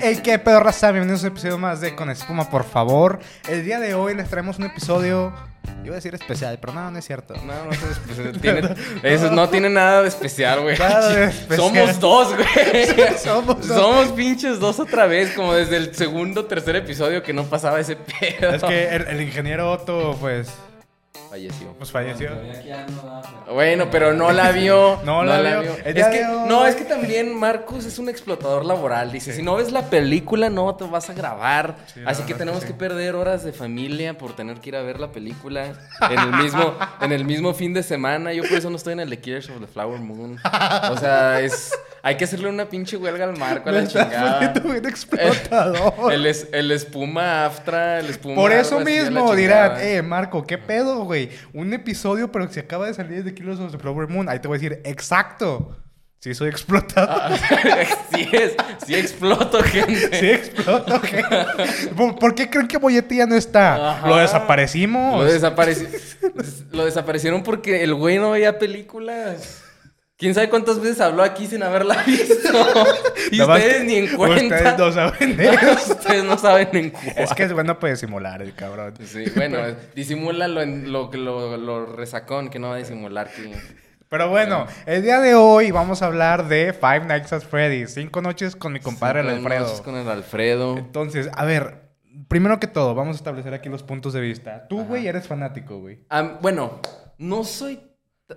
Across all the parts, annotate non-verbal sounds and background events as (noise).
Hey, qué pedo raza, bienvenidos a un episodio más de Con Espuma, por favor. El día de hoy les traemos un episodio, iba a decir especial, pero no, no es cierto. No, no es especial. Tiene- (laughs) eso no tiene nada de especial, güey. Nada de especial. Somos dos, güey. (laughs) Somos dos. Somos pinches dos otra vez, como desde el segundo tercer episodio que no pasaba ese pedo. Es que el, el ingeniero Otto, pues, falleció. pues falleció. Bueno, pero no la vio. (laughs) No la vio. El día Es que, hoy- no, es que también Marcos es un explotador laboral. Dice, si no ves la película, no te vas a grabar. Sí, la Así que tenemos que perder horas de familia por tener que ir a ver la película en el mismo, en el mismo fin de semana. Yo por eso no estoy en el The Killers of the Flower Moon. O sea, es... Hay que hacerle una pinche huelga al Marco a la chingada. bien explotador. El, es- el espuma Aftra, el espuma... Por eso mismo dirán, eh, Marco, ¿qué pedo, güey? Un episodio, pero que se acaba de salir de Kilos of the Flower Moon. Ahí te voy a decir, exacto. Sí, soy explotador. Ah, (laughs) sí es, sí exploto, gente. (laughs) Sí, exploto, güey. ¿Por, qué creen que Boyete ya no está? Ajá. ¿Lo desaparecimos? Lo, desapareci- (laughs) lo desaparecieron porque el güey no veía películas. ¿Quién sabe cuántas veces habló aquí sin haberla (laughs) visto? Y ustedes ni en cuenta. Ustedes no saben (laughs) eso. Ustedes no saben en cuál. Es que es bueno puede simular el cabrón. Sí, bueno, disimula lo, en- lo, lo, lo resacón que no va a disimular. Que... Pero bueno, el día de hoy vamos a hablar de Five Nights at Freddy's. Cinco noches con mi compadre el Cinco Alfredo. noches con el Alfredo. Entonces, a ver, primero que todo, vamos a establecer aquí los puntos de vista. Tú, güey, eres fanático, güey. Bueno, no soy...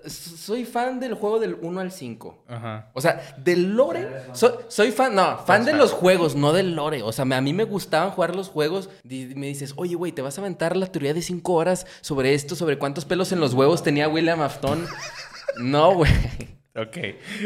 Soy fan del juego del 1 al 5. Ajá. O sea, del lore. Soy, soy fan, no, fan de los juegos, no del lore. O sea, me- a mí me gustaban jugar los juegos. Me dices, oye, güey, ¿te vas a aventar la teoría de cinco horas sobre esto, sobre cuántos pelos en los huevos tenía William Afton? (laughs) No, güey. Ok.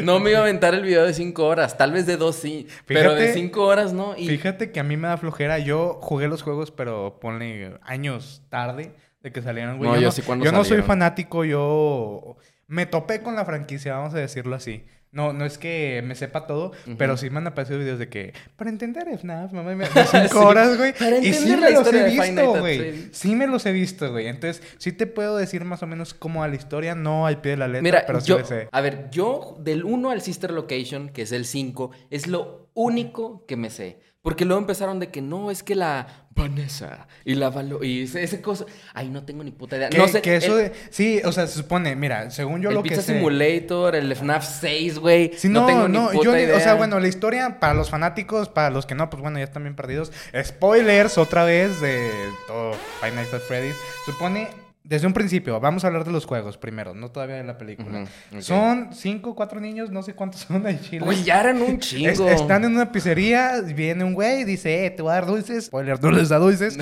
No me iba a aventar el video de cinco horas. Tal vez de dos sí. pero de Fíjate- cinco horas no. Y Fíjate que a mí me da flojera. Yo jugué los juegos, pero ponle años tarde de que salieron, güey. No, yo sí cuando Yo no soy fanático, yo me topé con la franquicia, vamos a decirlo así. No, no es que me sepa todo, pero sí me han aparecido videos de que para entender FNAF, mamá, me (laughs) cinco Sí, horas, güey. para Y sí me los he visto, güey. Sí me los he visto, güey. Entonces, sí te puedo decir más o menos cómo a la historia, no al pie de la letra, Mira, pero sí yo, sé. a ver, yo del 1 al Sister Location, que es el 5, es lo único que me sé. Porque luego empezaron de que no, es que la Vanessa y la Valo y ese, ese cosa. Ay, no tengo ni puta idea. No sé. que eso el, de... Sí, o sea, se supone, mira, según yo el lo que Pizza sé... Simulator, el FNAF 6, güey. Sí, no, no, tengo no, ni puta yo, idea. o sea, bueno, la historia para los fanáticos, para los que no, pues bueno, ya están bien perdidos. Spoilers otra vez de todo Five Nights at Freddy's. Supone, desde un principio, vamos a hablar de los juegos primero, no todavía de la película. Son cinco, cuatro niños, no sé cuántos son en Chile. Güey, ya eran un (laughs) Es- chingo. están en una pizzería, viene un güey, dice, eh, te voy a dar dulces. Spoiler, no les da dulces.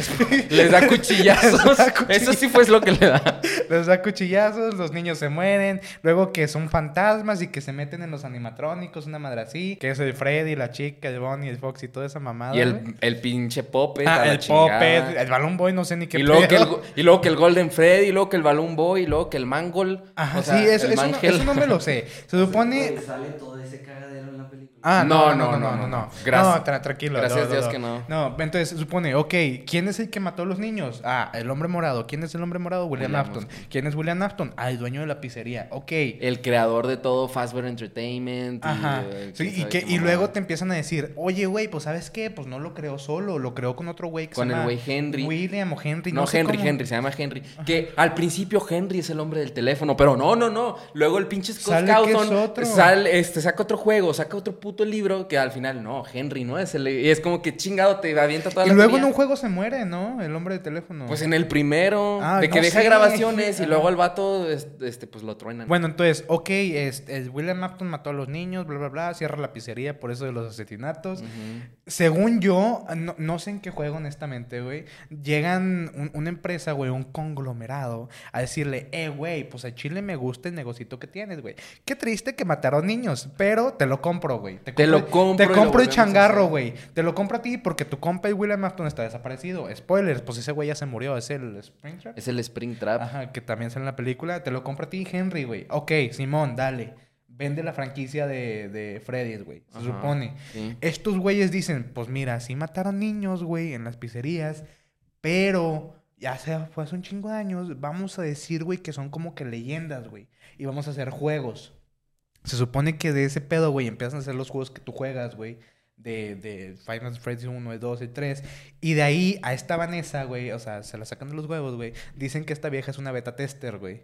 Les da cuchillazos. (laughs) Les da cuchillazos. (laughs) Eso sí fue lo que le da. Les da cuchillazos, los niños se mueren, luego que son fantasmas y que se meten en los animatrónicos, una madre así, que es el Freddy, la chica, el Bonnie, el Fox y toda esa mamada. Y el, el pinche Poppet. Ah, el. Puppet, el Balloon Boy, no sé ni qué Y luego, que el, y luego que el Golden Freddy, y luego que el Balloon Boy, y luego que el Mangol. Ajá, o sea, sí, eso, el eso, no, eso no me lo sé. Se supone... sale todo ese película. Ah, No, no, no, no, no, no. Gracias- No, tra- tranquilo. gracias a Dios que no. No, entonces supone, ok, ¿quién es el que mató a los niños? Ah, el hombre morado. ¿Quién es el hombre morado? William, Afton. ¿Quién es William Afton? Ah, el dueño de la pizzería. Ok. El creador de todo Fazbear Entertainment. Ajá. eh, Sí, y, que, qué y luego te empiezan a decir, oye, güey, pues ¿sabes qué? Pues no lo creó solo, lo creó con otro güey que Con se el llama güey Henry. William o Henry. No, No, sé Henry, cómo. Henry, se llama Henry. Que al principio Henry es el hombre del teléfono, pero no, no, no. Luego el pinche Scott Sale que es Cawthon otro. sale, este, saca otro juego, saca otro puto libro que al final, no, Henry no es el... Y es como que chingado, te avienta toda Y la luego en un juego se muere, ¿no? El hombre del teléfono. Pues en el primero, Ah, de que no deja sé. grabaciones y luego el vato, este, pues lo truenan. Bueno, entonces, ok, este, William Afton mató a los niños, bla, bla, bla, cierra la pizzería por eso de los asesinatos. Según yo, no, no sé en qué juego, honestamente, güey. Llegan un- una empresa, güey, un conglomerado, a decirle, eh, güey, pues a Chile me gusta el negocito que tienes, güey. Qué triste que mataron niños, pero te lo compro, güey. Te lo compro Te y compro a changarro, güey. Te lo compro a ti porque tu compa y William Afton está desaparecido. Spoilers, pues ese güey ya se murió, es el Springtrap. Es el Spring Trap. Ajá, que también sale en la película. Te lo compro a ti, Henry, güey. Ok, Simón, dale. Vende la franquicia de, de Freddy's, güey. Se Ajá, supone. sí. Estos güeyes dicen, pues mira, sí mataron niños, güey, en las pizzerías, pero ya se fue hace un chingo de años. Vamos a decir, güey, que son como que leyendas, güey. Y vamos a hacer juegos. Se supone que de ese pedo, güey, empiezan a hacer los juegos que tú juegas, güey. De, de Final Fantasy 1, 2 y 3. Y de ahí a esta Vanessa, güey, o sea, se la sacan de los huevos, güey. Dicen que esta vieja es una beta tester, güey.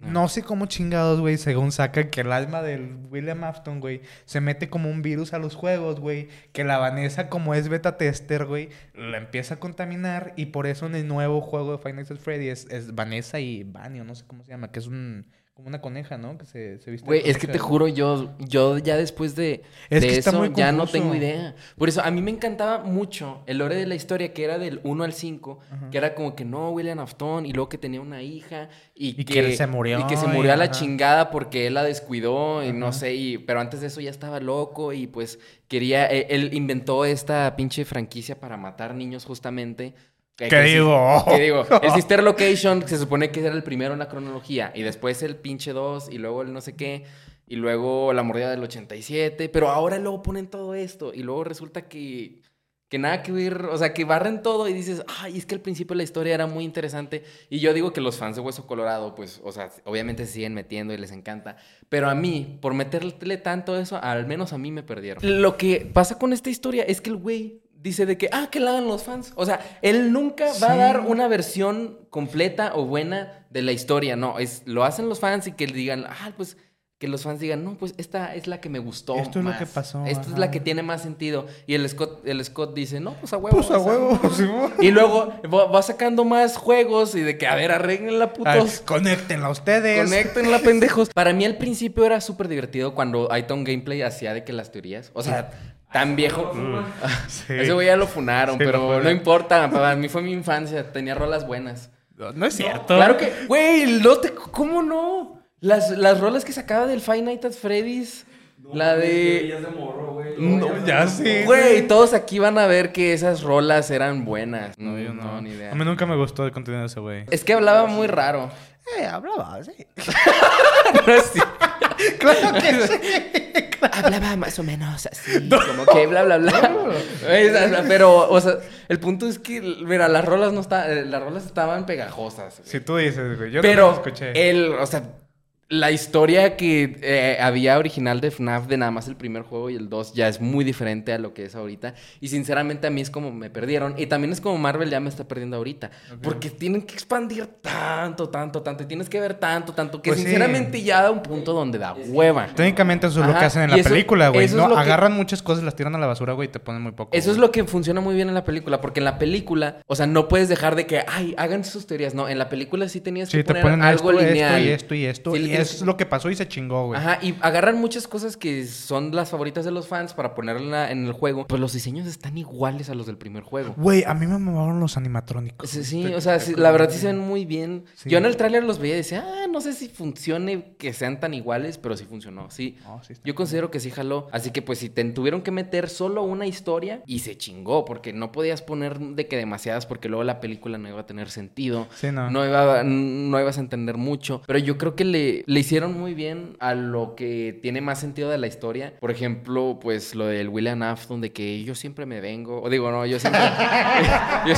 Ah. No sé cómo chingados, güey, según sacan que el alma del William Afton, güey, se mete como un virus a los juegos, güey. Que la Vanessa, como es beta tester, güey, la empieza a contaminar. Y por eso en el nuevo juego de Final Fantasy Freddy es, es Vanessa y Vanio, no sé cómo se llama, que es un como una coneja, ¿no? Que se, se viste. Güey, es que te juro, yo, yo ya después de, Es de que está eso muy ya no tengo idea. Por eso, a mí me encantaba mucho el lore de la historia, que era del 1 al 5, Ajá. que era como que no, William Afton, y luego que tenía una hija, y, Y que él se murió, Y que se y murió a la ajá. chingada porque él la descuidó, y no sé, y, pero antes de eso ya estaba loco, y pues quería, él, él inventó esta pinche franquicia para matar niños justamente. Que- ¿Qué digo? ¿Qué digo? (laughs) El Sister Location se supone que era el primero en la cronología. Y después el pinche 2. Y luego el no sé qué. Y luego la mordida del 87. Pero ahora luego ponen todo esto. Y luego resulta que. Que nada que ver. O sea, que barren todo y dices, ay, es que al principio la historia era muy interesante. Y yo digo que los fans de Hueso Colorado, pues, o sea, obviamente se siguen metiendo y les encanta. Pero a mí, por meterle tanto eso, al menos a mí me perdieron. Lo que pasa con esta historia es que el güey dice de que, ah, que la hagan los fans. O sea, él nunca va a Sí. dar una versión completa o buena de la historia. No, es, lo hacen los fans y que digan, ah, pues que los fans digan, no, pues esta es la que me gustó. Esto es lo que pasó, Esta es la que tiene más sentido. Y el Scott, el Scott dice, no, pues a huevo. Pues a huevo, (laughs) Simón. Y luego va, sacando más juegos y de que, a ver, arreglenla, putos. conéctenla ustedes. Conectenla, (laughs) pendejos. Para mí al principio era súper divertido cuando Iton Gameplay hacía de que las teorías. O sea, tan viejo. (laughs) Sí. Ese güey ya lo funaron, Sí, pero no importa. Para mí fue mi infancia. Tenía rolas buenas. No es cierto. Claro que, güey, no te- ¿cómo no? Las, las rolas que sacaba del Five Nights at Freddy's. la de. de morro, güey. No, ya sí. Güey, todos aquí van a ver que esas rolas eran buenas. No, yo no. ni idea. A mí nunca me gustó el contenido de ese güey. Es que hablaba muy raro. Eh, hablaba, sí. (laughs) No es cierto. (laughs) claro que (laughs) sí. Hablaba más o menos así, (laughs) como que bla, bla, bla. Pero, o sea, el punto es que, mira, las rolas no estaban, las rolas estaban pegajosas. güey. Si tú dices, güey. Yo Pero no las escuché. el, o sea, la historia que eh, había original de FNAF de nada más el primer juego y el 2 ya es muy diferente a lo que es ahorita. Y sinceramente a mí es como me perdieron. Y también es como Marvel ya me está perdiendo ahorita. Porque tienen que expandir tanto, tanto, tanto. Y tienes que ver tanto, tanto. Que Pues sí. sinceramente ya da un punto donde da hueva. Técnicamente eso es lo Ajá, que hacen en y la eso- película, güey. No, que- agarran muchas cosas, las tiran a la basura, güey, y te ponen muy poco. Eso es lo que funciona muy bien en la película, porque en la película, o sea, no puedes dejar de que, ay, hagan sus teorías. No, en la película sí tenías Sí, que te poner ponen algo esto, lineal. esto y esto y esto. Sí, y es lo que pasó y se chingó, güey. Ajá, y agarran muchas cosas que son las favoritas de los fans para ponerla en el juego. Pues los diseños están iguales a los del primer juego. Güey, a mí me mamaron los animatrónicos. Sí, sí, o sea, sí, la verdad sí se ven muy bien. Sí. Yo en el tráiler los veía y decía, ah, no sé si funcione que sean tan iguales, pero sí funcionó, sí. Yo considero que sí jaló. Así que pues si te tuvieron que meter solo una historia y se chingó, porque no podías poner de que demasiadas, porque luego la película no iba a tener sentido. Sí, no. No, iba, no ibas a entender mucho. Pero yo creo que le, le hicieron muy bien a lo que tiene más sentido de la historia. Por ejemplo, pues lo del William Afton, de que yo siempre me vengo. O digo, no, yo siempre. (laughs) yo,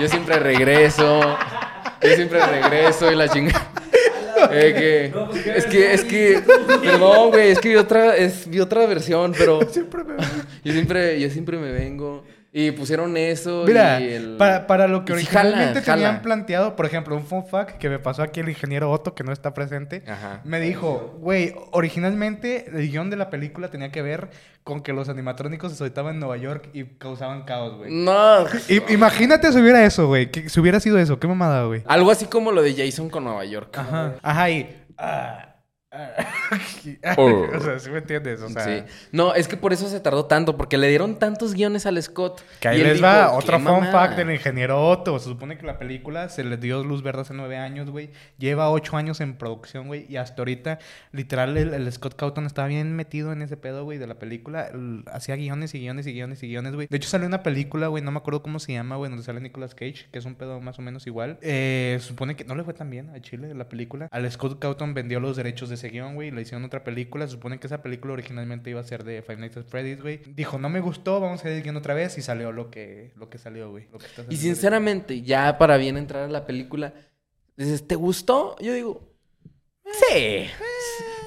yo siempre regreso. Yo siempre regreso y la chingada. Eh, que- es que, es que, perdón, güey, es que vi otra, es, vi otra versión, pero Siempre me- yo siempre, yo siempre me vengo. Y pusieron eso Mira, y el... para, para lo que y sí jala, originalmente jala. tenían planteado, por ejemplo, un fun fact que me pasó aquí el ingeniero Otto, que no está presente, Ajá. me dijo, güey, originalmente el guion de la película tenía que ver con que los animatrónicos se soltaban en Nueva York y causaban caos, güey. No. Imagínate si hubiera eso, güey, si hubiera sido eso, qué mamada, güey. Algo así como lo de Jason con Nueva York. Ajá, ajá, y... ah. (laughs) o sea, ¿sí me entiendes? O sea, sí. No, es que por eso se tardó tanto, porque le dieron tantos guiones al Scott. Que ahí les va "¿Qué otro fun mamada?". fact del ingeniero Otto. Se supone que la película se le dio luz verde hace nueve años, güey. Lleva ocho años en producción, güey. Y hasta ahorita, literal, el, el Scott Cawthon estaba bien metido en ese pedo, güey, de la película. El- hacía guiones y guiones y guiones y guiones, güey. De hecho, salió una película, güey, no me acuerdo cómo se llama, güey, donde sale Nicolas Cage, que es un pedo más o menos igual. Eh, se supone que no le fue tan bien a Chile la película. Al Scott Cawthon vendió los derechos de ese guion, güey, y le hicieron otra película. Se supone que esa película originalmente iba a ser de Five Nights at Freddy's, güey. Dijo, no me gustó, vamos a hacer el guion otra vez, y salió lo que, lo que salió, güey. lo Y sinceramente, ya para bien entrar a la película, dices, ¿te gustó? Yo digo, "Eh". Sí.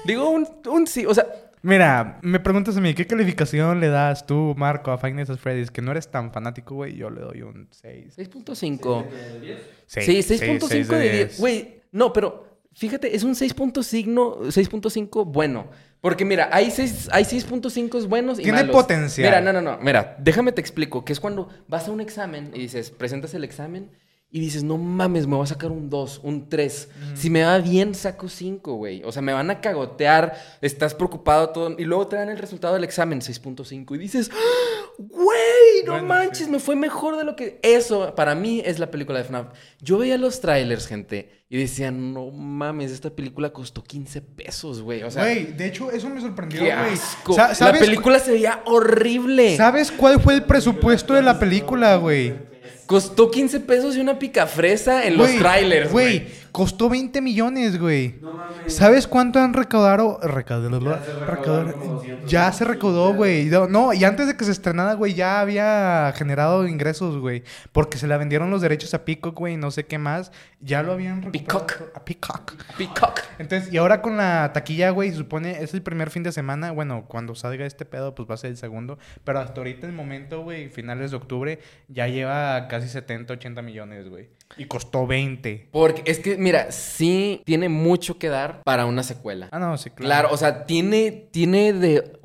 Digo un, un sí. O sea, Mira, me preguntas a mí, ¿qué calificación le das tú, Marco, a Five Nights at Freddy's? Que no eres tan fanático, güey. Yo le doy un 6. 6.5. Sí, 6.5 de 10. Güey, no, pero fíjate, es un 6.5 6.5 bueno. Porque mira, hay 6 hay 6.5 buenos y Tiene malos. potencial. Mira, no, no, no. Mira, déjame te explico. Que es cuando vas a un examen y dices, presentas el examen y dices, no mames, me voy a sacar un 2, un 3. Si me va bien, saco 5, güey. O sea, me van a cagotear, estás preocupado todo. Y luego te dan el resultado del examen, 6.5. Y dices, ¡Ah! güey, no Bueno, manches, sí. me fue mejor de lo que... Eso, para mí, es la película de FNAF. Yo veía los trailers, gente, y decía, no mames, esta película costó 15 pesos, güey. O sea, Güey, de hecho, eso me sorprendió, qué güey. asco. La ¿sabes, película se veía horrible. ¿Sabes cuál fue el presupuesto de la película, güey? Costó 15 pesos y una picafresa en los trailers, güey. Costó 20 millones, güey. No mames. ¿Sabes cuánto han recaudado? Recaudado. Ya se recaudado- 200 Ya se recaudó, güey. No, y antes de que se estrenara, güey, ya había generado ingresos, güey. Porque se la vendieron los derechos a Peacock, güey, no sé qué más. Ya lo habían recuperado. Peacock. A Peacock. Peacock. Entonces, y ahora con la taquilla, güey, se supone es el primer fin de semana. Bueno, cuando salga este pedo, pues va a ser el segundo. Pero hasta ahorita, el momento, güey, finales de octubre, ya lleva casi 70, 80 millones, güey. Y costó 20. Porque es que, mira, sí tiene mucho que dar para una secuela. Ah, no, sí, claro. Claro, o sea, tiene, tiene de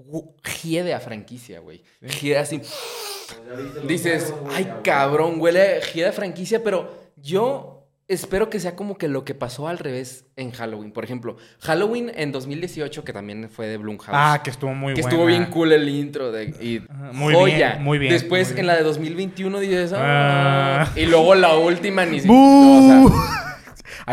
hiede a franquicia, güey. Hiede así. Dices, ay, cabrón, huele hiede a franquicia, pero yo espero que sea como que lo que pasó al revés en Halloween. Por ejemplo, Halloween en 2018, que también fue de Blumhouse. Ah, que estuvo muy que buena. estuvo bien cool el intro de y muy joya. bien, muy bien, Después muy bien. en la de 2021 dices, ah, Ah. y luego la última ni siquiera,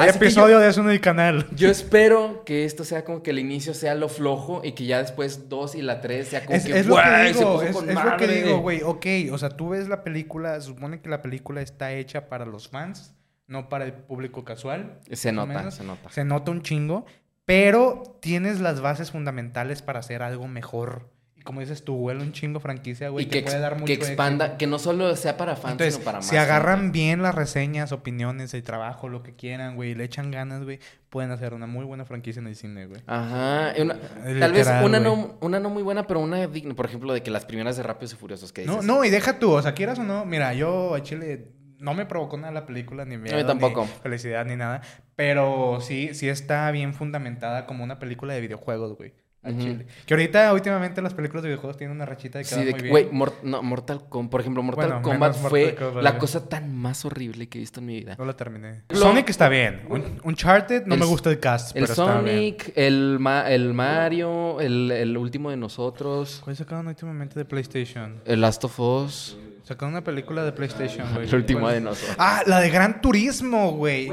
Hay así episodio de eso en el canal. yo espero que esto sea como que el inicio sea lo flojo y que ya después dos y la tres sea como Es, que, es lo que "Güey, se digo, es, con es lo que madre". digo, güey. Ok, o sea, tú ves la película, se supone que la película está hecha para los fans, no para el público casual. Se nota, menos. se nota. Se nota un chingo, pero tienes las bases fundamentales para hacer algo mejor. Como dices tú, huele un chingo franquicia, güey, y que, que puede dar mucho que expanda, éxito. que no solo sea para fans, Entonces, sino para más. si agarran bien las reseñas, opiniones, el trabajo, lo que quieran, güey, y le echan ganas, güey, pueden hacer una muy buena franquicia en el cine, güey. Ajá. y una- Literal, tal vez una güey. no, una no muy buena, pero una digna. Por ejemplo, de que las primeras de Rápidos y Furiosos que dices. No, no, y deja tú, o sea, quieras o no, mira, yo a Chile no me provocó nada la película, ni miedo, tampoco. ni felicidad, ni nada, pero sí, sí está bien fundamentada como una película de videojuegos, güey, a Ujú. Chile. Que ahorita, últimamente, las películas de videojuegos tienen una rachita de que Sí, de muy que, bien. güey, Mor- no, Mortal Kombat, por ejemplo, Mortal Bueno, Kombat fue Mortal Kombat, la cosa tan más horrible que he visto en mi vida. No la terminé. Lo- Sonic está bien. Un- Uncharted no El- me gusta el cast, El pero está bien. Sonic, el, Ma- el Mario, el, el último de nosotros, ¿Cuál sacaron últimamente de PlayStation? el Last of Us, Sacaron una película de PlayStation, güey. (laughs) el último de nosotros. Ah, la de Gran Turismo, güey.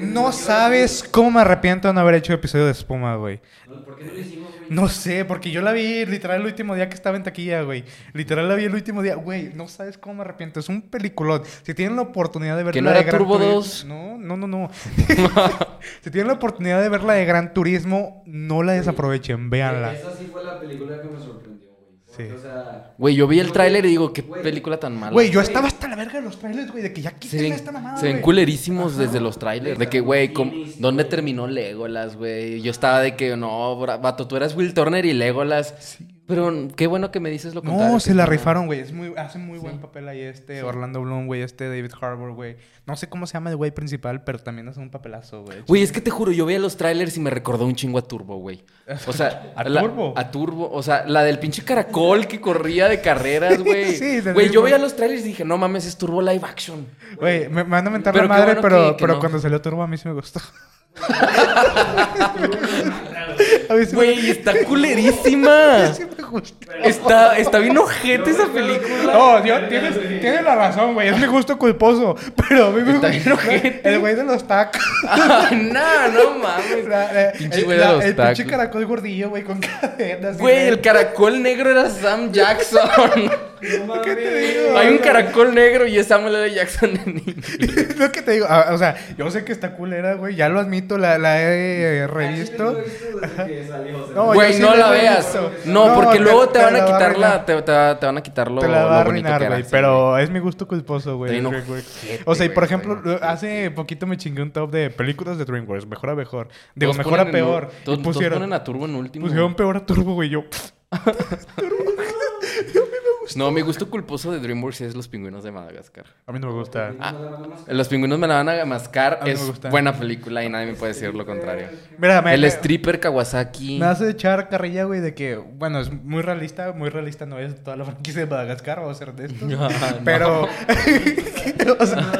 No sabes cómo me arrepiento de no haber hecho episodio de espuma, güey. ¿Por qué no lo hicimos, güey? No sé, porque yo la vi literal el último día que estaba en taquilla, güey. Literal la vi el último día. Güey, no sabes cómo me arrepiento. Es un peliculón. Si tienen la oportunidad de ver ¿Que la no de Gran Turbo Turismo- 2? No, no, no, no. (laughs) si tienen la oportunidad de ver la de Gran Turismo, no la desaprovechen. Véanla. Esa sí fue la película que me sorprendió, Sí. O sea, Güey, yo vi el tráiler y digo, qué güey. película tan mala. Güey, yo estaba hasta la verga de los trailers, güey, de que ya quiten esta mamada. se ven güey. culerísimos Ajá. desde los trailers. De que, güey, ¿cómo- ¿dónde terminó Legolas, güey? Yo estaba de que, no, vato, tú eras Will Turner y Legolas. Pero qué bueno que me dices lo contrario. No, se la no. rifaron, güey. Es muy, hace muy buen papel ahí este Sí. Orlando Bloom, güey, este David Harbour, güey. No sé cómo se llama el güey principal, pero también hace un papelazo, güey. Güey, es que te juro, yo veía los trailers y me recordó un chingo a Turbo, güey. O sea, (laughs) ¿A la- Turbo? A Turbo. O sea, la del pinche caracol que corría de carreras, (laughs) güey. Sí, Güey, yo veía los trailers y dije, no mames, es Turbo live action. Güey, me, van a mentar la madre, bueno pero, que- que pero no. cuando salió Turbo a mí sí me gustó. (laughs) Güey, está (laughs) culerísima. sí me gustó. Está, está bien ojete esa película. No, Dios, tienes, tienes la razón, güey. Es mi gusto culposo. Pero a mí me Está bien gusta ojete. el güey de los tacos. Ay, no, no mames. La- la- Pinche el, güey de la- los el tacos. pinche caracol gordillo, güey, con cadenas. Güey, el caracol negro era Sam Jackson. (laughs) ¿Qué te digo? Hay un caracol negro y es Samuel L. Jackson en inglés. (laughs) Lo que te digo, ah, o sea, yo sé que está culera, güey, ya lo admito, la, la he eh, revisto. Ah, que salió, o sea, No, Güey, no la veas. No, No, porque te- luego te, te van a quitar la, te, te va- te van a quitar lo, Te la va a bonito arruinar, que era, güey, sí, pero es mi gusto culposo, güey. Ojete, O sea, y por ejemplo, hace poquito me chingué un top de películas de DreamWorks, mejor a mejor. Digo, Todos mejor a en- peor. Y Todos, todos pusieron, ponen a Turbo en último. pusieron peor a Turbo, güey. Yo, (laughs) (laughs) No, mi gusto culposo de DreamWorks es Los Pingüinos de Madagascar. a mí no me gusta. Ah, Los Pingüinos me la van a me Es buena película y nadie me puede decir lo contrario. Mira, me, El me- stripper Kawasaki. me hace echar carrilla, güey, de que, bueno, es muy realista, muy realista no es toda la franquicia de Madagascar, vamos a ser de esto. (laughs) No, Pero, (laughs) (laughs) o, sea,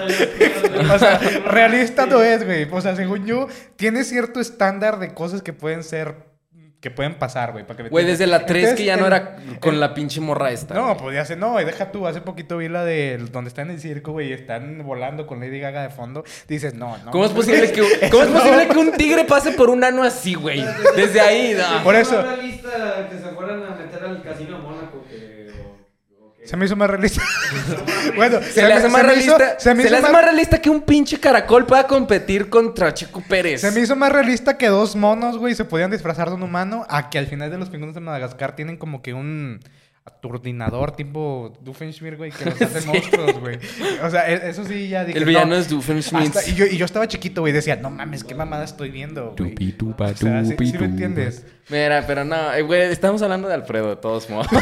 o sea, realista no es, güey. O sea, según yo, tiene cierto estándar de cosas que pueden ser, que pueden pasar, güey. para que me Güey, desde la 3 Entonces, que ya no era con el- la pinche morra esta. No, pues ya sé, no, deja tú, hace poquito vi la de donde está en el circo, güey, y están volando con Lady Gaga de fondo. Dices, no, no. ¿Cómo es posible que, (laughs) cómo es No. posible que un tigre pase por un ano así, güey? Desde ahí, (laughs) no. Por eso- Una lista que se fueran a meter al casino de Mónaco que. o- o que- Se me hizo más realista. (laughs) bueno, Se, le hace me- más hizo- realista. se me se hizo le hace más realista que un pinche caracol pueda competir contra Checo Pérez. Se me hizo más realista que dos monos, güey, se podían disfrazar de un humano a que al final de los pingüinos de Madagascar tienen como que un aturdinador tipo Doofenshmirtz, güey, que los hace (laughs) Sí. monstruos, güey. O sea, e- eso sí ya dije. El villano no, es Doofenshmirtz. y, yo, y yo estaba chiquito, güey, decía, no mames, qué mamada estoy viendo, güey. O sea, ¿sí, sí me entiendes? Mira, pero no, eh, güey, estamos hablando de Alfredo, de todos modos. (laughs)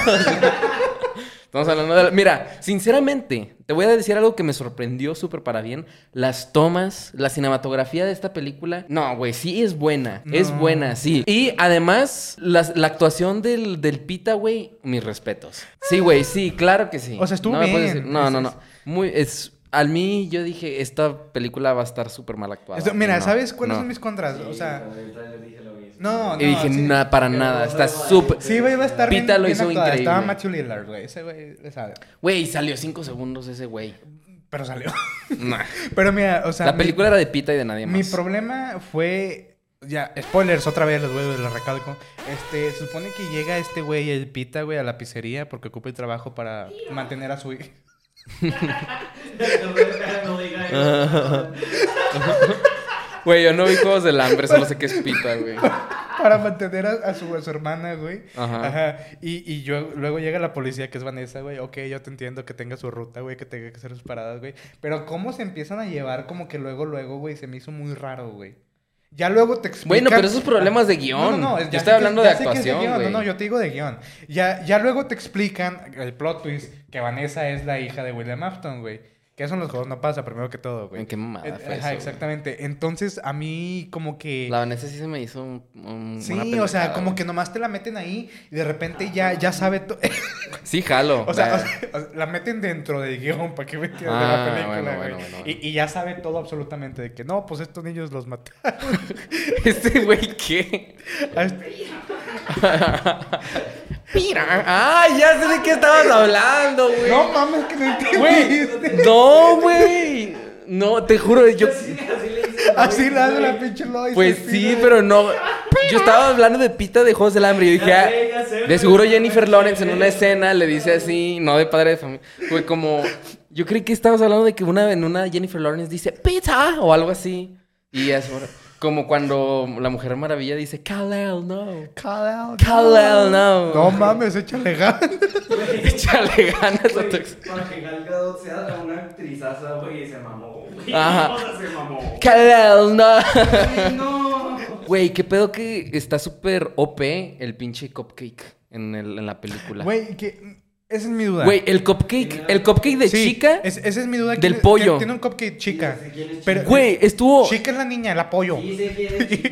estamos hablando de... Mira, sinceramente, te voy a decir algo que me sorprendió súper para bien. Las tomas, la cinematografía de esta película... No, güey, sí es buena. Es buena, sí. Y además, las- la actuación del, del Pita, güey, mis respetos. Sí, güey, sí, claro que sí. O sea, estuvo no me puedes bien. decir- No, no, no. Muy... Es... Al mí, yo dije, esta película va a estar súper mal actuada. Esto- mira, No, ¿sabes cuáles no. son mis contras? Sí, O sea, el trailer dije lo. No, no. Y dije, sí. nada, para nada. Está súper... Sí, güey, iba a estar bien, Pita lo bien hizo actuada. increíble. Estaba Matthew Lillard, güey. Ese güey, le sabe. Güey, salió cinco segundos ese güey. Pero salió. (laughs) Nah. Pero mira, o sea... La mi- película era de Pita y de nadie más. Mi problema fue. Ya, spoilers otra vez, los güeyes de la recalco. Este, se supone que llega este güey, el pita, güey, a la pizzería porque ocupa el trabajo para mantener a su hija. (laughs) (laughs) Güey, yo no vi Juegos del Hambre, solo sé que es Pita, güey. Para mantener a, a su, a su hermana, güey. Ajá. Ajá. Y, y yo, luego llega la policía, que es Vanessa, güey. Ok, yo te entiendo que tenga su ruta, güey, que tenga que hacer sus paradas, güey. Pero cómo se empiezan a llevar, como que luego, luego, güey, se me hizo muy raro, güey. Ya luego te explican... Bueno, pero esos problemas de guion. No, no, no. Yo estoy que- hablando de actuación, güey. No, no, yo te digo de guion. Ya, ya luego te explican el plot twist que Vanessa es la hija de William Afton, güey. Que eso en los juegos no pasa, primero que todo, güey. ¿En qué mamada Eh, fue Ajá, eso, güey? exactamente. Entonces, a mí como que... La Vanessa sí se me hizo un, un- Sí, una o sea, como que nomás te la meten ahí y de repente ya, ya sabe todo. (laughs) Sí, jalo. o, sea, la- o sea, o sea, la meten dentro del guion para que me entiendas de Ah, la película, bueno, güey. bueno, bueno. Y, y ya sabe todo absolutamente de que no, pues estos niños los mataron. (laughs) ¿Este güey qué? (laughs) Mira. Ah, ya sé de qué estabas hablando, güey. No mames, que no Güey, entendiste. no, güey. No, te juro, yo... Sí, así le hice. Así la hace la pinche Lois. Pues sí, pero no. Yo estaba hablando de Pita de Juegos del Hambre. Y yo dije, Ya ah, sé, ya sé, de seguro Jennifer Lawrence en una escena le dice así, no de padre de familia. Fue como, yo creí que estabas hablando de que una en una Jennifer Lawrence dice pizza o algo así. Y es como cuando la Mujer Maravilla dice, Kal-El, no. Call out. Kal-El, no. No mames, échale ganas. (laughs) Échale ganas a tu Güey, ex- Para que Gal Gadot sea una actrizaza, güey, y se mamó, güey. Ajá. (laughs) O sea, se mamó. Kal-El, no. Ay, no. Güey, qué pedo que está súper OP el pinche cupcake en, el- en la película. Güey, que... Esa es mi duda. Güey, el cupcake, el cupcake de Sí, chica. es- esa es mi duda. del ¿Quién- pollo. Tiene un cupcake chica. Pero. Güey, estuvo. Chica es la niña, quién es.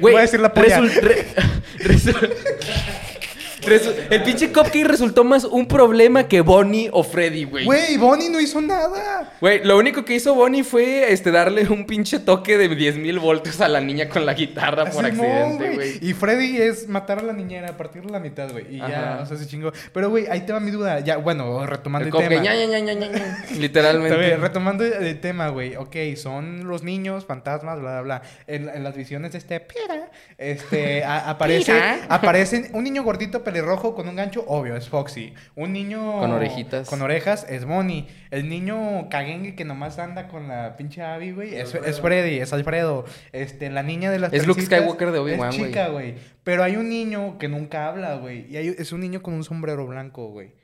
Güey, Voy a decir la polla. resul- re- (laughs) resul- (laughs) resu- el pinche cupcake resultó más un problema que Bonnie o Freddy, güey. Güey, Bonnie no hizo nada. Güey, lo único que hizo Bonnie fue este, darle un pinche toque de 10.000 voltios a la niña con la guitarra por accidente, güey. Y Freddy es matar a la niñera, partirle la mitad, güey. Y ya, Ajá. o sea, se chingó. Pero, güey, ahí te va mi duda. Ya, bueno, retomando El el, tema. ña, ña. Está Literalmente. retomando el tema, güey. Ok, son los niños, fantasmas, bla, bla, bla. En, en las visiones de este Pira, este, a- aparece, Pira. aparecen un niño gordito pelirrojo con un gancho, obvio, es Foxy. Un niño... Con orejitas. Con orejas es Bonnie. El niño caguengue que nomás anda con la pinche Abby, güey, es, es Freddy, es Alfredo. Este, la niña de las Es Luke Skywalker de Obi-Wan, Es güey. chica, güey. Pero hay un niño que nunca habla, güey. Y hay- es un niño con un sombrero blanco, güey.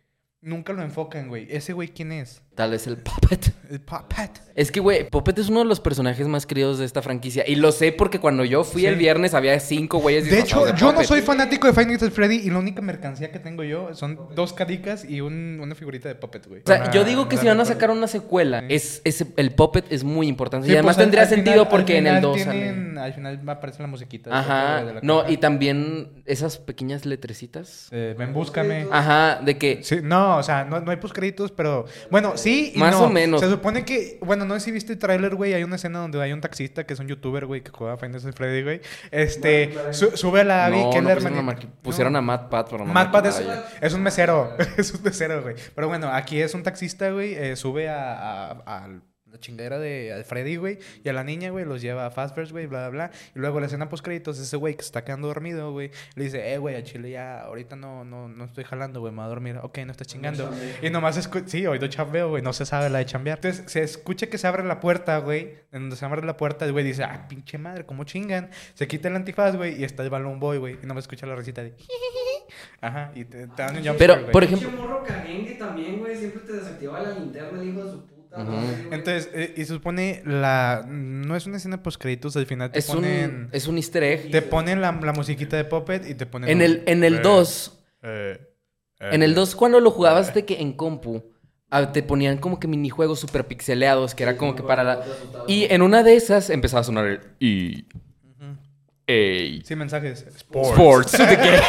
Nunca lo enfocan, güey. ¿Ese güey quién es? Tal vez el Puppet. (laughs) El Puppet. Es que, güey, Puppet es uno de los personajes más queridos de esta franquicia. Y lo sé porque cuando yo fui Sí. el viernes había cinco güeyes De hecho, yo no soy fanático de Five Nights at Freddy y la única mercancía que tengo yo son dos caricas y un- una figurita de Puppet, güey. O sea, yo digo que si van a sacar una secuela, Sí. es, es- el Puppet es muy importante. Sí, y además pues, tendría final- sentido porque en el final 2 tienen- Al final va a aparecer la musiquita. Ajá. Puppet, de la No, y también esas pequeñas letrecitas. Eh, ven, búscame. Ajá, de que... Sí, no, o sea, no, no hay postcréditos, pero bueno, sí y Más no. o menos. Se supone que, bueno, no sé si viste el tráiler, güey, hay una escena donde hay un taxista que es un youtuber, güey, que juega Nights at Freddy, güey. Este, Bueno, su- sube a la Abby, no, que es no la pusieron, a, hermanita. Mar- pusieron No. a Matt Pat, pero no Matt Pat es, es un mesero, (laughs) es un mesero, güey. Pero bueno, aquí es un taxista, güey, eh, sube a, a- a la chingadera de Freddy, güey, y a la niña, güey, los lleva a Fastverse, güey, bla, bla, bla. Y luego la escena post créditos, ese güey que se está quedando dormido, güey, le dice, eh, güey, a Chile ya, ahorita no, no, no estoy jalando, güey, me voy a dormir. Ok, no estás chingando. Y nomás escucha, sí, hoy no chambeo, güey, no se sabe la de chambear. Entonces se escucha que se abre la puerta, güey, en donde se abre la puerta, el güey dice, ah, pinche madre, ¿cómo chingan? Se quita el antifaz, güey, y está el balón boy, güey, y nomás escucha la recita de... (laughs) Ajá, y te, te dan un Pero, por ejemplo... morro también, güey. Siempre te desactivaba la linterna, hijo de su Entonces, eh, y se supone la... No es una escena post créditos, al final te Es un, ponen... es un easter egg. Te ponen la, la musiquita de Puppet y te ponen... En un- el, en el Eh, 2, eh, eh, en el 2 cuando lo jugabas de que en compu, ah, te ponían como que minijuegos super pixeleados, que era como que para la... Y en una de esas empezaba a sonar el... Y... Ey. Sí, mensajes. Sports. (laughs) ¿De qué?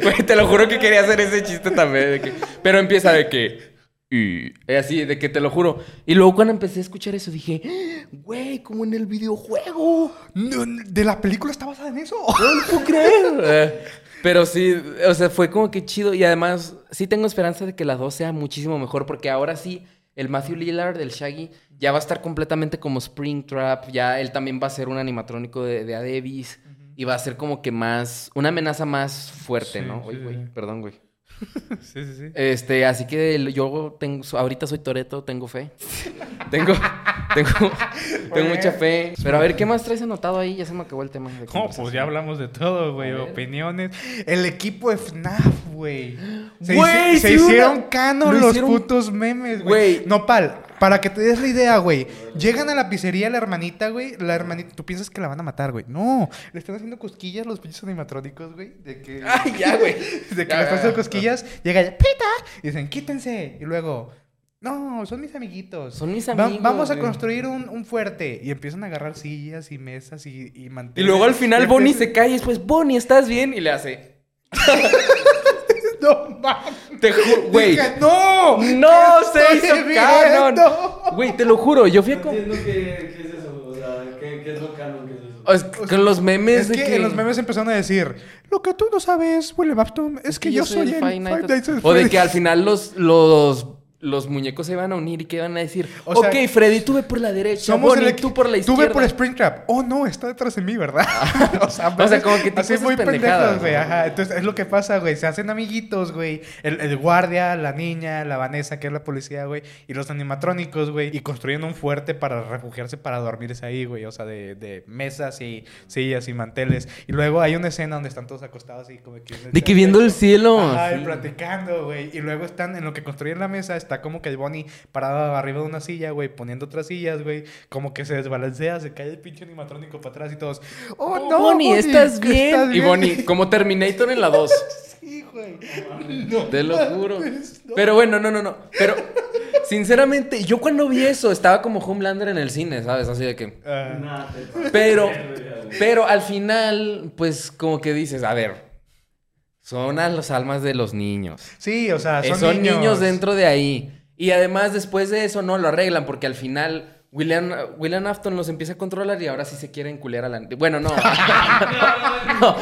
(laughs) Güey, te lo juro que quería hacer ese chiste también. de que- Pero empieza de que. Y así, de que te lo juro. Y luego cuando empecé a escuchar eso dije, güey, como en el videojuego. ¿De la película está basada en eso? No lo puedo creer. (laughs) Eh, Pero sí, o sea, fue como que chido. Y además, sí tengo esperanza de que la 2 sea muchísimo mejor. Porque ahora sí, el Matthew Lillard, el Shaggy, ya va a estar completamente como Springtrap. Ya él también va a ser un animatrónico de, de Adebis. Y va a ser como que más, una amenaza más fuerte, Sí, ¿no? sí, sí. güey, perdón, güey. (laughs) sí, sí, sí. Este, así que yo tengo, ahorita soy Toreto, tengo fe. tengo, tengo, (laughs) tengo mucha fe. Pero a ver, ¿qué más traes anotado ahí? Ya se me acabó el tema. de No, pues ya hablamos de todo, güey. Opiniones. El equipo de FNAF, güey. Se, hici- se hicieron canon lo los hicieron- putos memes, güey. Güey. Nopal, para que te des la idea, güey. Llegan a la pizzería la hermanita, güey. La hermanita, tú piensas que la van a matar, güey. No, le están haciendo cosquillas los pinches animatrónicos, güey. De que. (laughs) Ay, ya, güey. (laughs) De que le están haciendo cosquillas. Llega ella, ¡pita! Y dicen, quítense. Y luego. No, son mis amiguitos. Son mis Va- amigos. vamos a güey. construir un, un fuerte. Y empiezan a agarrar sillas y mesas y, y Y manteles. luego al final Y Bonnie se cae y después, Bonnie, ¿estás bien? Y le hace. (laughs) No mames. Te juro, güey. ¡No! No ¿Qué se estoy hizo canon. Güey, te lo juro, yo fui a. No com- entiendo qué, qué es eso. O sea, qué, qué es lo canon, qué es eso. o es- Con los memes Es de que, que. los memes empezaron a decir: Lo que tú no sabes, William Afton, es, que, yo soy el Five Nights at- O de Freddy's". que al final los, los, los muñecos se iban a unir y que iban a decir, O sea, ok, Freddy, tú ve por la derecha, Somos Bonnie, el tú por la Tú izquierda. ve por Springtrap. Oh, no, está detrás de mí, ¿verdad? (laughs) o sea, O sea, como que tipo así muy pendejos, güey. Ajá. Entonces, es lo que pasa, güey. Se hacen amiguitos, güey. El, el guardia, la niña, la Vanessa, que es la policía, güey. Y los animatrónicos, güey. Y construyen un fuerte para refugiarse, para dormirse ahí, güey. O sea, de, de mesas y sillas y manteles. Y luego hay una escena donde están todos acostados así, como que... De que viendo el cielo. Ajá, y sí. platicando, güey. Y luego están en lo que construyen la mesa, está como que el Bonnie parado arriba de una silla, güey, poniendo otras sillas, güey. Como que se desbalancea, se cae el pinche animatrónico para atrás y todos. ¡Oh, Oh, no! Bonnie, ¿estás ¿que bien? estás Y Bonnie, como Terminator en la 2. (laughs) Sí, güey. No Te lo juro. no. Pero bueno, no, no, no. Pero, sinceramente, yo cuando vi eso estaba como Homelander en el cine, ¿sabes? Así de que. Ah, Pero, pero al final, pues como que dices, a ver, son a las almas de los niños. sí, o sea, Eh, son, Son, niños. dentro de ahí. Y además, después de eso, no lo arreglan porque al final. William, William Afton los empieza a controlar y ahora sí se quieren culear a la... Bueno, no. (laughs) no,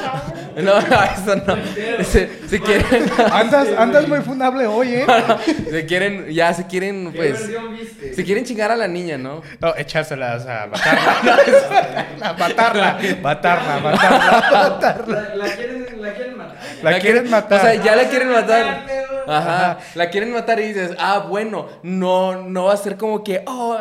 no, eso no. Se, se quieren... Andas, andas muy fundable hoy, ¿eh? (laughs) se quieren... Ya se quieren, ¿Qué pues... Se quieren chingar a la niña, ¿no? No, echárselas a matarla. (laughs) matarla, matarla, matarla, matarla. La, la quieren, la quieren matar. La quieren matar. O sea, ya la quieren matar. Ajá. La quieren matar y dices, ah, bueno, no, no va a ser como que, oh,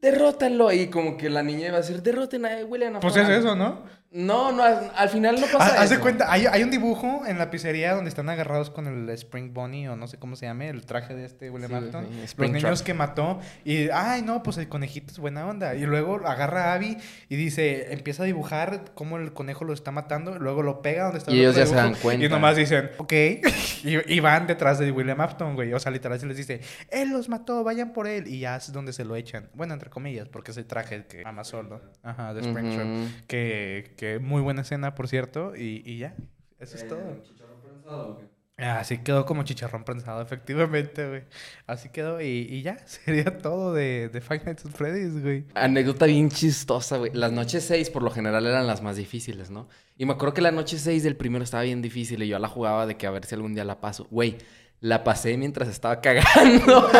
derrótalo. Y como que la niña va a decir, derroten a William Pues es Afton". eso, ¿no? No, no, al al final no pasa Haz de cuenta, hay, hay un dibujo en la pizzería donde están agarrados con el Spring Bunny o no sé cómo se llame, el traje de este William Sí, Afton. sí, Los niños que mató. Y, ay, no, pues el conejito es buena onda. Y luego agarra a Abby y dice, empieza a dibujar cómo el conejo lo está matando. Luego lo pega donde está Y el ellos ya se dan cuenta. Y nomás dicen, ok. (laughs) y, y van detrás de William Afton, güey. O sea, literal se les dice, él los mató, vayan por él. Y ya es donde se lo echan. Bueno, entre comillas, porque es el traje que ama solo. Ajá, de Spring. Ujú. Que, que muy buena escena, por cierto. Y, y ya. Eso es Eh, todo. ¿Chicharrón prensado o qué? Así quedó como chicharrón prensado, efectivamente, güey. Así quedó. Y, y ya. (laughs) Sería todo de, de Five Nights at Freddy's, güey. Anécdota bien chistosa, güey. Las noches 6 por lo general eran las más difíciles, ¿no? Y me acuerdo que la noche 6 del primero estaba bien difícil y yo la jugaba de que a ver si algún día la paso. Güey, la pasé mientras estaba cagando. (laughs)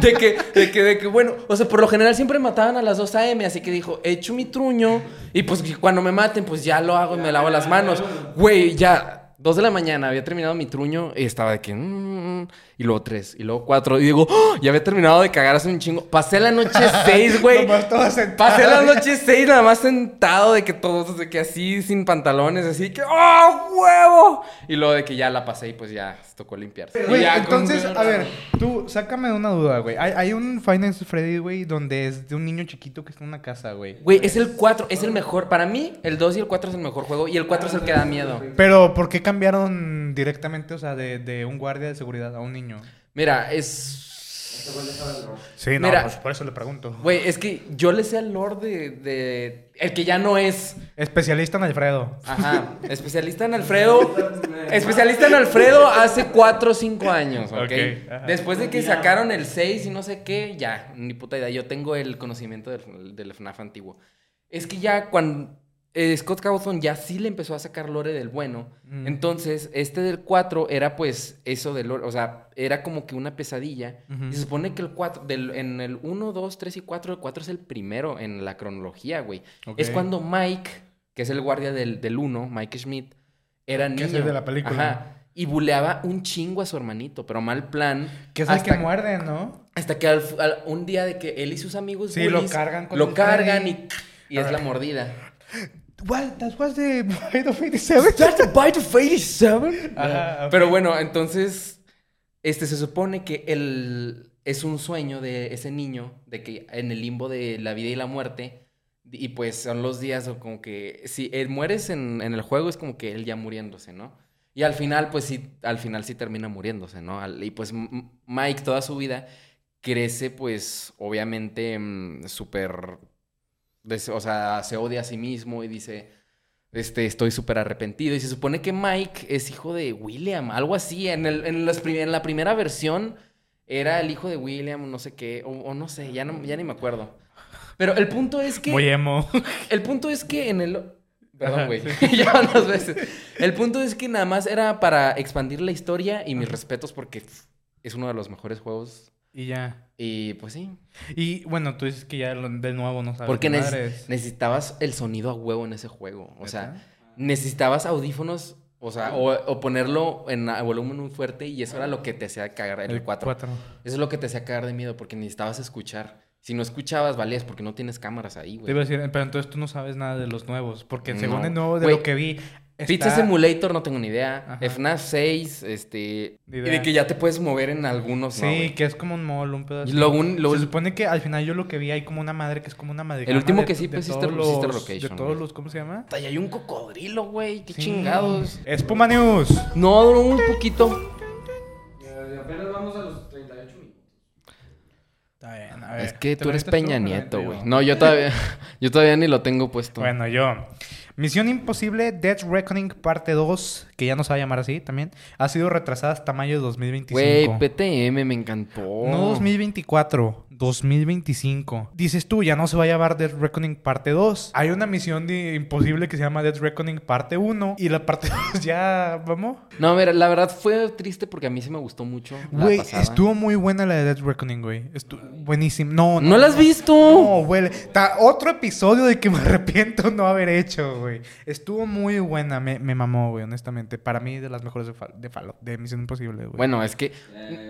de, que, de que, de que, bueno, o sea, por lo general siempre mataban a las 2 a.m., así que dijo, echo mi truño y pues cuando me maten, pues ya lo hago y me lavo las manos. Güey, ya. 2 de la mañana, había terminado mi truño y estaba de que... mm, y luego 3, y luego 4. Y digo, ¡Oh! ya había terminado de cagar hace un chingo. Pasé la noche (laughs) 6, güey. Pasé la noche 6 nada más sentado de que todos, de que así, sin pantalones, así que ¡Oh, huevo! Y luego de que ya la pasé y pues ya se tocó limpiarse. Güey, con- entonces, a ver, tú, sácame de una duda, güey. Hay, hay un at Freddy's, güey, donde es de un niño chiquito que está en una casa, güey. Güey, es el 4, es el mejor. Para mí, el 2 y el 4 es el mejor juego y el 4 es el que da miedo. Pero, ¿por qué cambiaron directamente, o sea, de, de un guardia de seguridad a un niño? Mira, es... Este güey le sabe el rock. Sí, no, Mira. pues por eso le pregunto. Güey, es que yo le sé al Lord de, de... El que ya no es... Especialista en Alfredo. Ajá, especialista en Alfredo. Especialista en Alfredo hace 4 o 5 años, ¿ok? Ok, ajá. Después de que sacaron el 6 y no sé qué, ya, ni puta idea. Yo tengo el conocimiento del, del FNAF antiguo. Es que ya cuando eh, Scott Cawthon ya sí le empezó a sacar lore del bueno. Mm. Entonces, este del 4 era pues eso del lore. O sea, era como que una pesadilla. Ujú. Y se supone que el 4, del, en el 1, 2, 3 y 4, el 4 es el primero en la cronología, güey. Ok. Es cuando Mike, que es el guardia del, del 1, Mike Schmidt, era Que niño. es el de la película. Ajá. Y buleaba un chingo a su hermanito, pero mal plan. Que es el hasta, que muerde, ¿no? Hasta que al- al- un día de que él y sus amigos Sí, lo bullies cargan con lo cargan y, y es la mordida. (laughs) What? That was the Bride of 87? That's a bite of 87? Ajá. Pero bueno, entonces, este se supone que el, es un sueño de ese niño, de que en el limbo de la vida y la muerte, y pues son los días o como que, si él mueres en, en el juego es como que él ya muriéndose, ¿no? Y al final, pues sí, al final sí termina muriéndose, ¿no? Al- y pues Mike toda su vida crece, pues, obviamente, mm, súper, o sea, se odia a sí mismo y dice, este, estoy súper arrepentido. Y se supone que Mike es hijo de William, algo así. En, el, en, las prim- en la primera versión era el hijo de William, no sé qué, o, o no sé, ya, no, ya ni me acuerdo. Pero el punto es que... Muy emo. El punto es que en el... Perdón, güey. (laughs) ya van dos veces. El punto es que nada más era para expandir la historia y mis respetos porque es uno de los mejores juegos. Y ya. Y pues sí. Y bueno, tú dices que ya de nuevo no sabes. Porque neces- necesitabas el sonido a huevo en ese juego. O sea, necesitabas audífonos, o sea, o, o ponerlo en a volumen muy fuerte y eso era lo que te hacía cagar en el 4. cuatro. Eso es lo que te hacía cagar de miedo porque necesitabas escuchar. Si no escuchabas, valías porque no tienes cámaras ahí, Te güey. iba a decir, pero entonces tú no sabes nada de los nuevos. Porque No. según el nuevo de lo que vi. Pizza está- Simulator no tengo ni idea. Ajá. FNAF 6, este... Ni Y idea. de que ya te puedes mover en algunos, Sí, que es como un mall, un pedazo. Y un- luego- Se supone que al final yo lo que vi hay como una madre que es como una madre. El último que sí todos pusiste los- location, De todos güey. los, ¿cómo se llama? Ahí hay un cocodrilo, güey. Qué Sí. chingados. Espuma News. No, duró un poquito. Apenas vamos a los 38 minutos. Está bien, a ver. Es que ¿te tú lo eres Peña lo Nieto, güey. No, yo todavía, (laughs) yo todavía ni lo tengo puesto. Bueno, yo. Misión Imposible Death Reckoning parte 2, que ya no se va a llamar así también, ha sido retrasada hasta mayo de 2025. Güey, PTM me encantó. No 2024, 2025. Dices tú, ya no se va a llamar Death Reckoning parte 2. Hay una misión de imposible que se llama Death Reckoning parte 1 y la parte (laughs) 2 ya, vamos. No, mira, la verdad fue triste porque a mí sí me gustó mucho. Güey, estuvo muy buena la de Death Reckoning, güey. Estuvo buenísimo. No, no. ¿No la has visto? No, güey. Otro episodio de que me (laughs) arrepiento no haber hecho, güey. Estuvo muy buena. Me, me mamó, güey, honestamente. Para mí, de las mejores de, Fall- de, Fallout, de Misión Imposible, güey. Bueno, es que,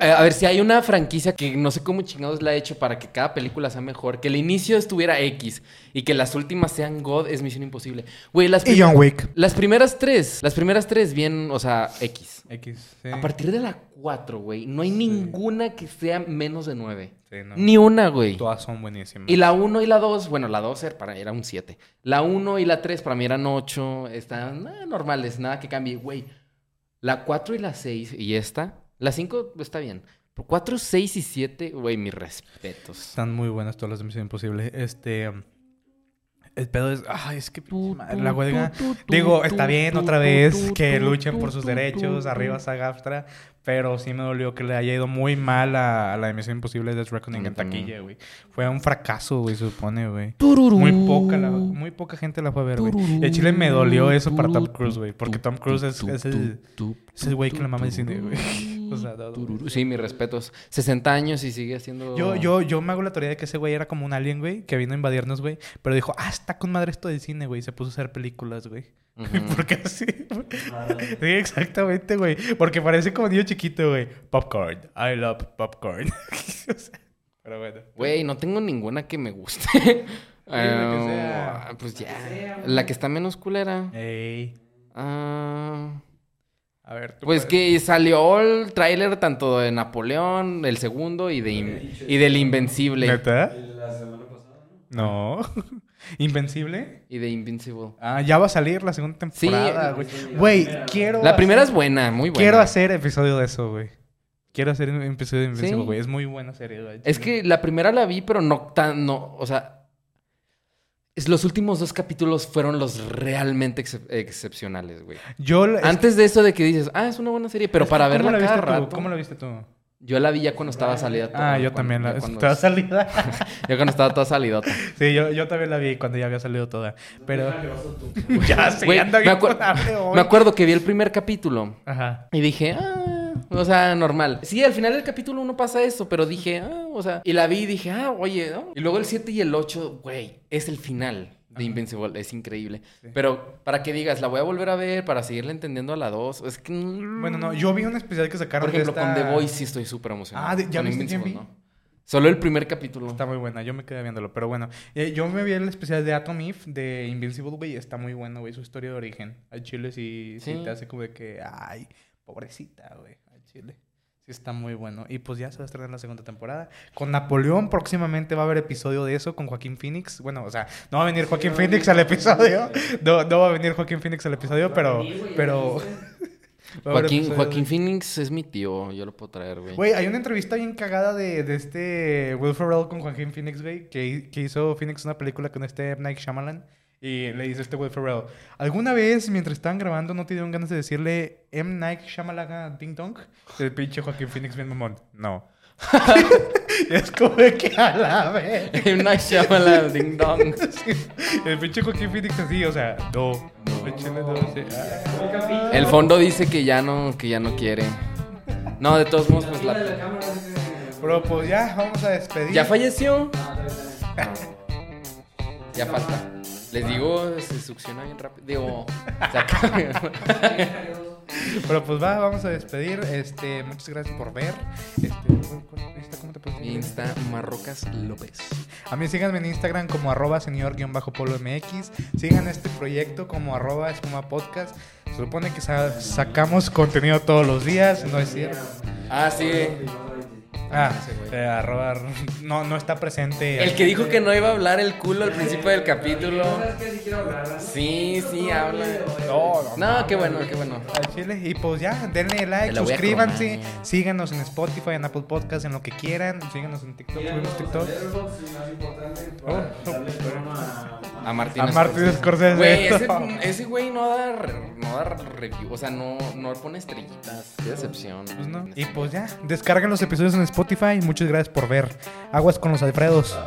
eh, a ver, si hay una franquicia que no sé cómo chingados la ha hecho para que cada película sea mejor, que el inicio estuviera X y que las últimas sean God, es Misión Imposible. Güey, las, Y John Wick. las primeras tres, las primeras tres bien, o sea, X. X, sí. A partir de la 4, güey, no hay ninguna que sea menos de 9. Sí, no. Ni una, güey. Todas son buenísimas. Y la 1 y la 2, bueno, la 2 era, para, era un 7. La 1 y la 3 para mí eran 8. Están eh, normales, nada que cambie. Güey, la 4 y la 6 y esta, la 5 está bien. Pero 4, 6 y 7, güey, mis respetos. Están muy buenas todas las de Misión Imposible. Este. El pedo es. Ay, es que. Madre, tu, La huelga. Digo, está bien otra vez que luchen por sus derechos. Arriba. Sagaftra. Pero sí me dolió que le haya ido muy mal a, a la de Misión Imposible Death Reckoning en taquilla, güey. Fue un fracaso, güey, se supone, güey. Muy poca, la- muy poca gente la fue a ver, güey. En Chile me dolió eso para Tom Cruise, güey. Porque Tom Cruise es, es el, tu, es el güey que le mama el cine, güey. Sí, mis respetos. 60 años y sigue haciendo... Yo, yo, yo me hago la teoría de que ese güey era como un alien, güey, que vino a invadirnos, güey. Pero dijo, ah, está con madre esto del cine, güey. Y se puso a hacer películas, güey. Ujú. (laughs) Porque así. Sí, exactamente, güey. Porque parece como niño chiquito, güey. Popcorn. I love popcorn. (laughs) O sea, pero bueno. Güey, no tengo ninguna que me guste. la que Eh, (laughs) sea. Pues ya. La que está menos culera. Ey. Ah, A ver, tú pues puedes. que salió el tráiler tanto de Napoleón, el segundo, y, de In- y del Invencible. ¿Neta? La semana pasada, ¿no? No. (laughs) ¿Invencible? Y de Invincible. Ah, ya va a salir la segunda Sí, temporada, eh, güey. Güey, quiero. La primera es buena, muy buena. Quiero hacer episodio de eso, güey. Quiero hacer un episodio de Invencible, Sí. güey. Es muy buena serie, güey. Es que la primera la vi, pero no tan, no, o sea, los últimos dos capítulos fueron los realmente excep- excepcionales, güey. Yo. es Antes de eso de que dices, ah, es una buena serie, pero para ¿cómo verla la cada tú? ¿Cómo la viste tú? Yo la vi ya cuando estaba salida. Ah, toda, yo cuando- también la ya (laughs) cuando- estaba salida. (laughs) Ya cuando estaba toda salidota. sí, yo, yo también la vi cuando ya había salido toda. Pero (laughs) ya sé, anda me, hoy. me acuerdo que vi el primer capítulo Ajá. y dije, ah, (laughs) o sea, normal. Sí, al final del capítulo no pasa eso, pero dije, ah, o sea, y la vi y dije, ah, oye, ¿no? Y luego el 7 y el 8, güey, es el final de Invincible, es increíble. Sí. Pero para que digas, la voy a volver a ver, para seguirle entendiendo a la 2, es que... Bueno, no, yo vi un especial que sacaron Por ejemplo, de con The Voice sí estoy súper emocionado. Ah, ¿ya viste Invincible? ¿no? Solo el primer capítulo. Está muy buena, yo me quedé viéndolo, pero bueno. Eh, yo me vi el especial de Atom Eve de Invincible, güey, está muy bueno, güey, su historia de origen. Al chile sí, sí. Sí. te hace como de que, ay, pobrecita, güey, al chile. Sí está muy bueno. Y pues ya se va a estrenar la segunda temporada. Con Napoleón próximamente va a haber episodio de eso con Joaquín Phoenix. Bueno, o sea, no va a venir Joaquín Phoenix al episodio. No, no va a venir Joaquín Phoenix al episodio, pero... pero... (laughs) Joaquín, Joaquín de- Phoenix es mi tío, yo lo puedo traer, güey. Güey, hay una entrevista bien cagada de, de este Will Ferrell con Joaquín Phoenix, güey, que, que hizo Phoenix una película con este M. Night Shyamalan. Y le dice este Will Ferrell, ¿alguna vez mientras estaban grabando no te dieron ganas de decirle M. Night Shyamalan Ding Dong? El pinche Joaquín Phoenix bien mamón. No. (laughs) Es como de que a la vez. M. Night Shyamalan, ding dong. (laughs) El pinche Joaquín Phoenix así, o sea, no. No. Ah. El fondo dice que ya no, que ya no quiere. No, de todos modos, pues La Pero pues ya, vamos a despedir. ¿Ya falleció? Ah, no. Ya falta. Les digo, se succiona bien rápido. Digo. (laughs) Pero pues va, vamos a despedir. Este, muchas gracias por ver. Este, ¿cu- cu- Insta, ¿cómo te puedes seguir? Insta, Marrocas López. A mí síganme en Instagram como arroba señor-polo MX. Sigan este proyecto como arroba espuma podcast. Se supone que sa- sacamos contenido todos los días, ¿no es cierto? Ah, sí. Ah, ese güey. eh, arroba, no, no está presente. El que dijo que no iba a hablar el culo al principio del capítulo. ¿Sabes qué? Sí quiero hablar, ¿verdad? Sí, sí, habla. No, no, No, qué bueno, qué bueno. al chile. Y pues ya, denle like, suscríbanse, síganos en Spotify, en Apple Podcast, en lo que quieran. Síganos en TikTok, subimos los TikTok. A- Martin, A Martin Scorsese. Güey, ese, ese güey no da, no da review. O sea, no, no pone estrellitas. Qué decepción. Pues no. Y pues ya, descarguen los episodios en Spotify. Muchas gracias por ver. Aguas con los Alfredos.